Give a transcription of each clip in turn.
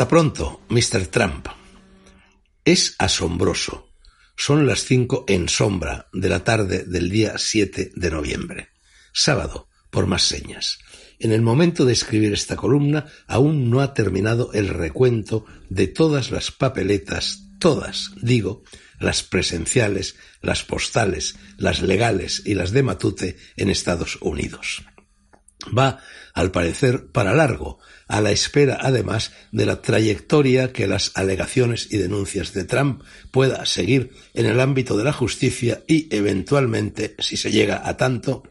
Hasta pronto, Mr. Trump. Es asombroso. Son las cinco en sombra de la tarde del día 7 de noviembre. Sábado, por más señas. En el momento de escribir esta columna aún no ha terminado el recuento de todas las papeletas, todas, digo, las presenciales, las postales, las legales y las de Matute en Estados Unidos. Va, al parecer, para largo, a la espera, además, de la trayectoria que las alegaciones y denuncias de Trump pueda seguir en el ámbito de la justicia y, eventualmente, si se llega a tanto,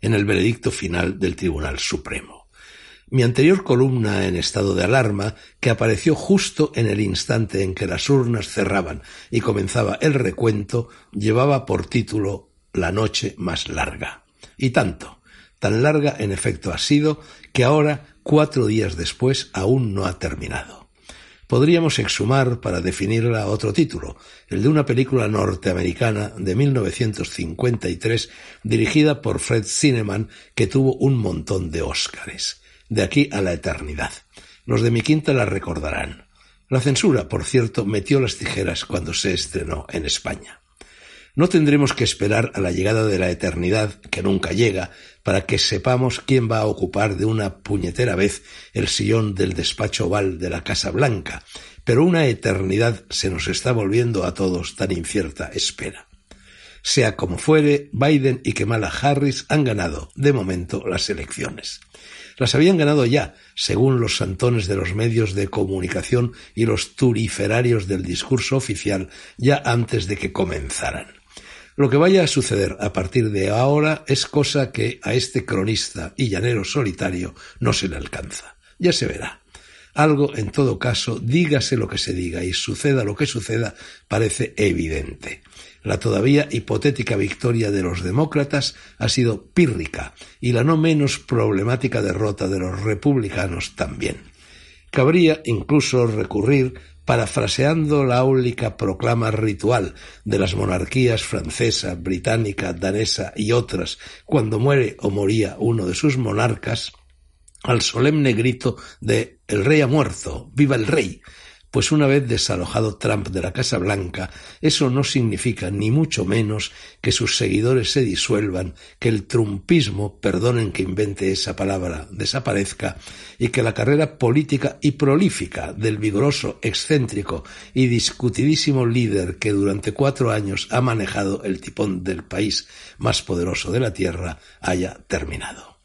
en el veredicto final del Tribunal Supremo. Mi anterior columna en estado de alarma, que apareció justo en el instante en que las urnas cerraban y comenzaba el recuento, llevaba por título La noche más larga. Y tanto, tan larga en efecto ha sido que ahora, cuatro días después, aún no ha terminado. Podríamos exhumar para definirla otro título, el de una película norteamericana de 1953 dirigida por Fred Zinnemann que tuvo un montón de Óscares. De aquí a la eternidad. Los de mi quinta la recordarán. La censura, por cierto, metió las tijeras cuando se estrenó en España. No tendremos que esperar a la llegada de la eternidad, que nunca llega, para que sepamos quién va a ocupar de una puñetera vez el sillón del despacho oval de la Casa Blanca, pero una eternidad se nos está volviendo a todos tan incierta espera. Sea como fuere, Biden y Kamala Harris han ganado, de momento, las elecciones. Las habían ganado ya, según los santones de los medios de comunicación y los turiferarios del discurso oficial, ya antes de que comenzaran. Lo que vaya a suceder a partir de ahora es cosa que a este cronista y llanero solitario no se le alcanza. Ya se verá. Algo, en todo caso, dígase lo que se diga y suceda lo que suceda, parece evidente. La todavía hipotética victoria de los demócratas ha sido pírrica y la no menos problemática derrota de los republicanos también. Cabría incluso recurrir parafraseando la áulica proclama ritual de las monarquías francesa, británica, danesa y otras cuando muere o moría uno de sus monarcas, al solemne grito de El rey ha muerto, viva el rey, pues una vez desalojado Trump de la Casa Blanca, eso no significa ni mucho menos que sus seguidores se disuelvan, que el trumpismo, perdonen que invente esa palabra, desaparezca, y que la carrera política y prolífica del vigoroso, excéntrico y discutidísimo líder que durante cuatro años ha manejado el tipón del país más poderoso de la Tierra haya terminado.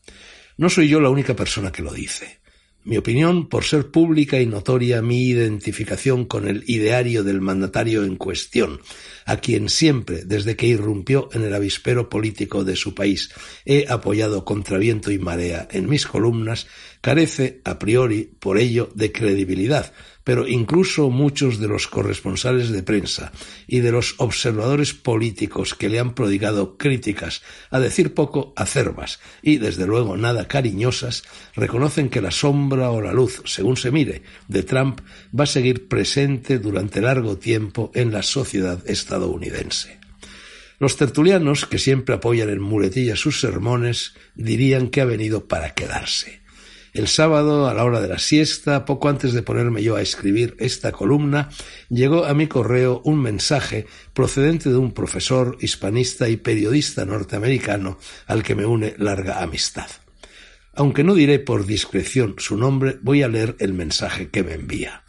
No soy yo la única persona que lo dice. Mi opinión, por ser pública y notoria mi identificación con el ideario del mandatario en cuestión, a quien siempre, desde que irrumpió en el avispero político de su país, he apoyado contra viento y marea en mis columnas, carece, a priori, por ello, de credibilidad, pero incluso muchos de los corresponsales de prensa y de los observadores políticos que le han prodigado críticas, a decir poco acerbas y desde luego nada cariñosas, reconocen que la sombra o la luz, según se mire, de Trump va a seguir presente durante largo tiempo en la sociedad estadounidense. Los tertulianos, que siempre apoyan en muletillas sus sermones, dirían que ha venido para quedarse. El sábado, a la hora de la siesta, poco antes de ponerme yo a escribir esta columna, llegó a mi correo un mensaje procedente de un profesor hispanista y periodista norteamericano al que me une larga amistad. Aunque no diré por discreción su nombre, voy a leer el mensaje que me envía.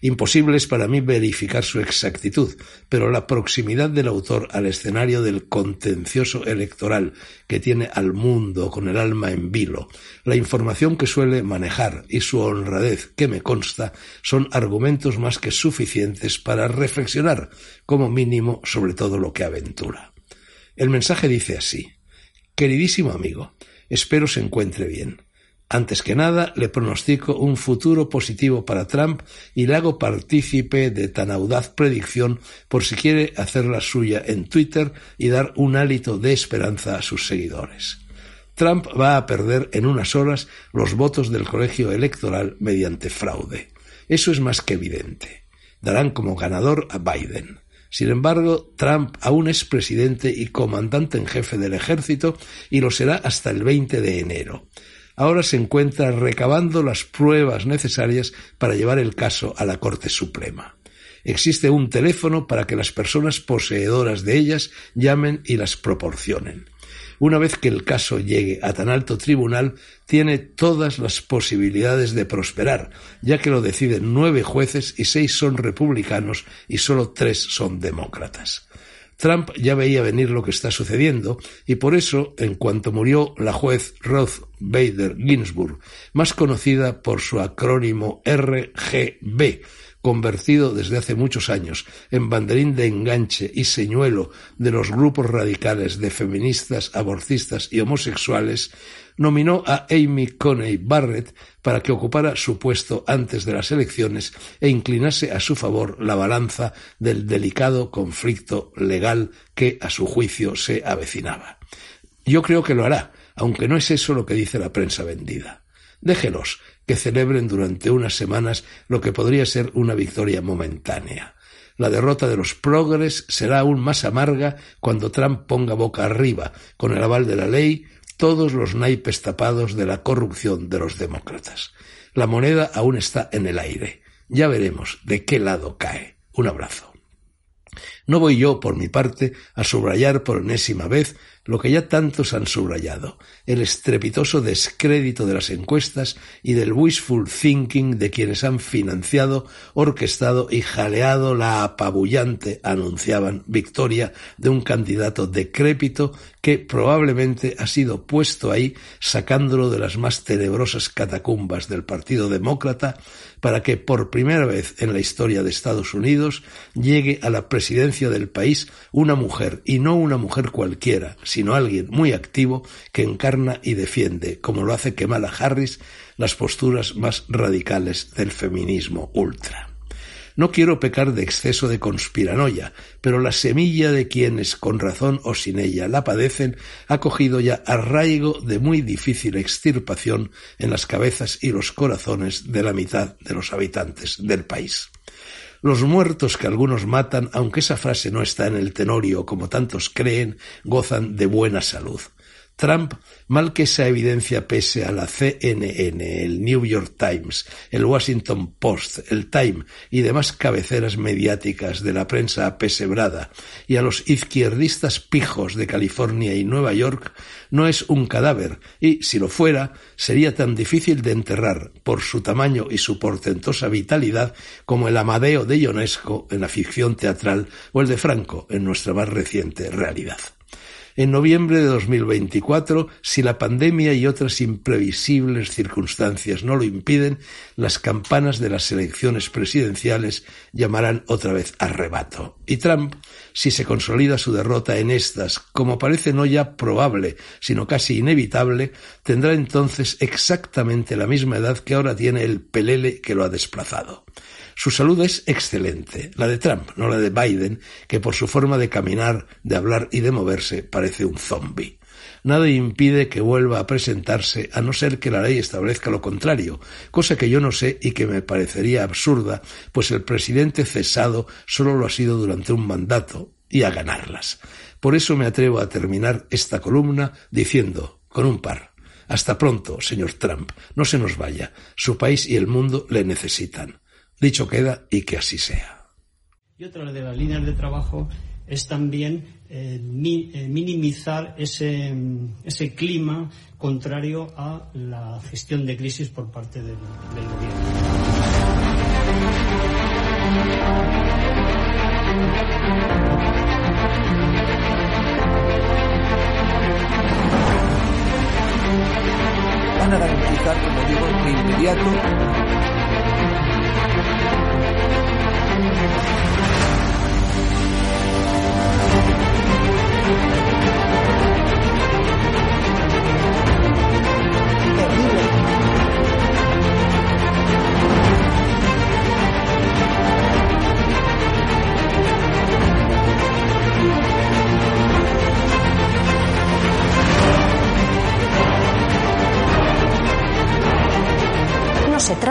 Imposible es para mí verificar su exactitud, pero la proximidad del autor al escenario del contencioso electoral que tiene al mundo con el alma en vilo, la información que suele manejar y su honradez que me consta son argumentos más que suficientes para reflexionar como mínimo sobre todo lo que aventura. El mensaje dice así Queridísimo amigo, espero se encuentre bien. Antes que nada, le pronostico un futuro positivo para Trump y le hago partícipe de tan audaz predicción por si quiere hacer la suya en Twitter y dar un hálito de esperanza a sus seguidores. Trump va a perder en unas horas los votos del colegio electoral mediante fraude. Eso es más que evidente. Darán como ganador a Biden. Sin embargo, Trump aún es presidente y comandante en jefe del ejército y lo será hasta el 20 de enero. Ahora se encuentra recabando las pruebas necesarias para llevar el caso a la Corte Suprema. Existe un teléfono para que las personas poseedoras de ellas llamen y las proporcionen. Una vez que el caso llegue a tan alto tribunal, tiene todas las posibilidades de prosperar, ya que lo deciden nueve jueces y seis son republicanos y solo tres son demócratas. Trump ya veía venir lo que está sucediendo y por eso, en cuanto murió la juez Ruth Bader Ginsburg, más conocida por su acrónimo RGB, convertido desde hace muchos años en banderín de enganche y señuelo de los grupos radicales de feministas, aborcistas y homosexuales, nominó a Amy Coney Barrett para que ocupara su puesto antes de las elecciones e inclinase a su favor la balanza del delicado conflicto legal que, a su juicio, se avecinaba. Yo creo que lo hará, aunque no es eso lo que dice la prensa vendida. Déjelos, que celebren durante unas semanas lo que podría ser una victoria momentánea. La derrota de los progres será aún más amarga cuando Trump ponga boca arriba, con el aval de la ley, todos los naipes tapados de la corrupción de los demócratas. La moneda aún está en el aire. Ya veremos de qué lado cae. Un abrazo. No voy yo, por mi parte, a subrayar por enésima vez lo que ya tantos han subrayado, el estrepitoso descrédito de las encuestas y del wishful thinking de quienes han financiado, orquestado y jaleado la apabullante, anunciaban, victoria de un candidato decrépito que probablemente ha sido puesto ahí sacándolo de las más tenebrosas catacumbas del Partido Demócrata para que por primera vez en la historia de Estados Unidos llegue a la presidencia del país una mujer y no una mujer cualquiera, sino alguien muy activo que encarna y defiende, como lo hace Kamala Harris, las posturas más radicales del feminismo ultra. No quiero pecar de exceso de conspiranoia, pero la semilla de quienes, con razón o sin ella, la padecen, ha cogido ya arraigo de muy difícil extirpación en las cabezas y los corazones de la mitad de los habitantes del país. Los muertos que algunos matan, aunque esa frase no está en el tenorio como tantos creen, gozan de buena salud. Trump, mal que esa evidencia pese a la CNN, el New York Times, el Washington Post, el Time y demás cabeceras mediáticas de la prensa apesebrada, y a los izquierdistas pijos de California y Nueva York, no es un cadáver, y, si lo fuera, sería tan difícil de enterrar por su tamaño y su portentosa vitalidad como el Amadeo de Ionesco en la ficción teatral o el de Franco en nuestra más reciente realidad. En noviembre de 2024, si la pandemia y otras imprevisibles circunstancias no lo impiden, las campanas de las elecciones presidenciales llamarán otra vez arrebato. Y Trump, si se consolida su derrota en estas, como parece no ya probable, sino casi inevitable, tendrá entonces exactamente la misma edad que ahora tiene el pelele que lo ha desplazado. Su salud es excelente, la de Trump, no la de Biden, que por su forma de caminar, de hablar y de moverse parece un zombi. Nada impide que vuelva a presentarse a no ser que la ley establezca lo contrario, cosa que yo no sé y que me parecería absurda, pues el presidente cesado solo lo ha sido durante un mandato y a ganarlas. Por eso me atrevo a terminar esta columna diciendo, con un par, hasta pronto, señor Trump, no se nos vaya, su país y el mundo le necesitan. Dicho queda y que así sea. Y otra de las líneas de trabajo es también eh, eh, minimizar ese, ese, clima contrario a la gestión de crisis por parte del, gobierno. Van a garantizar, como digo, inmediato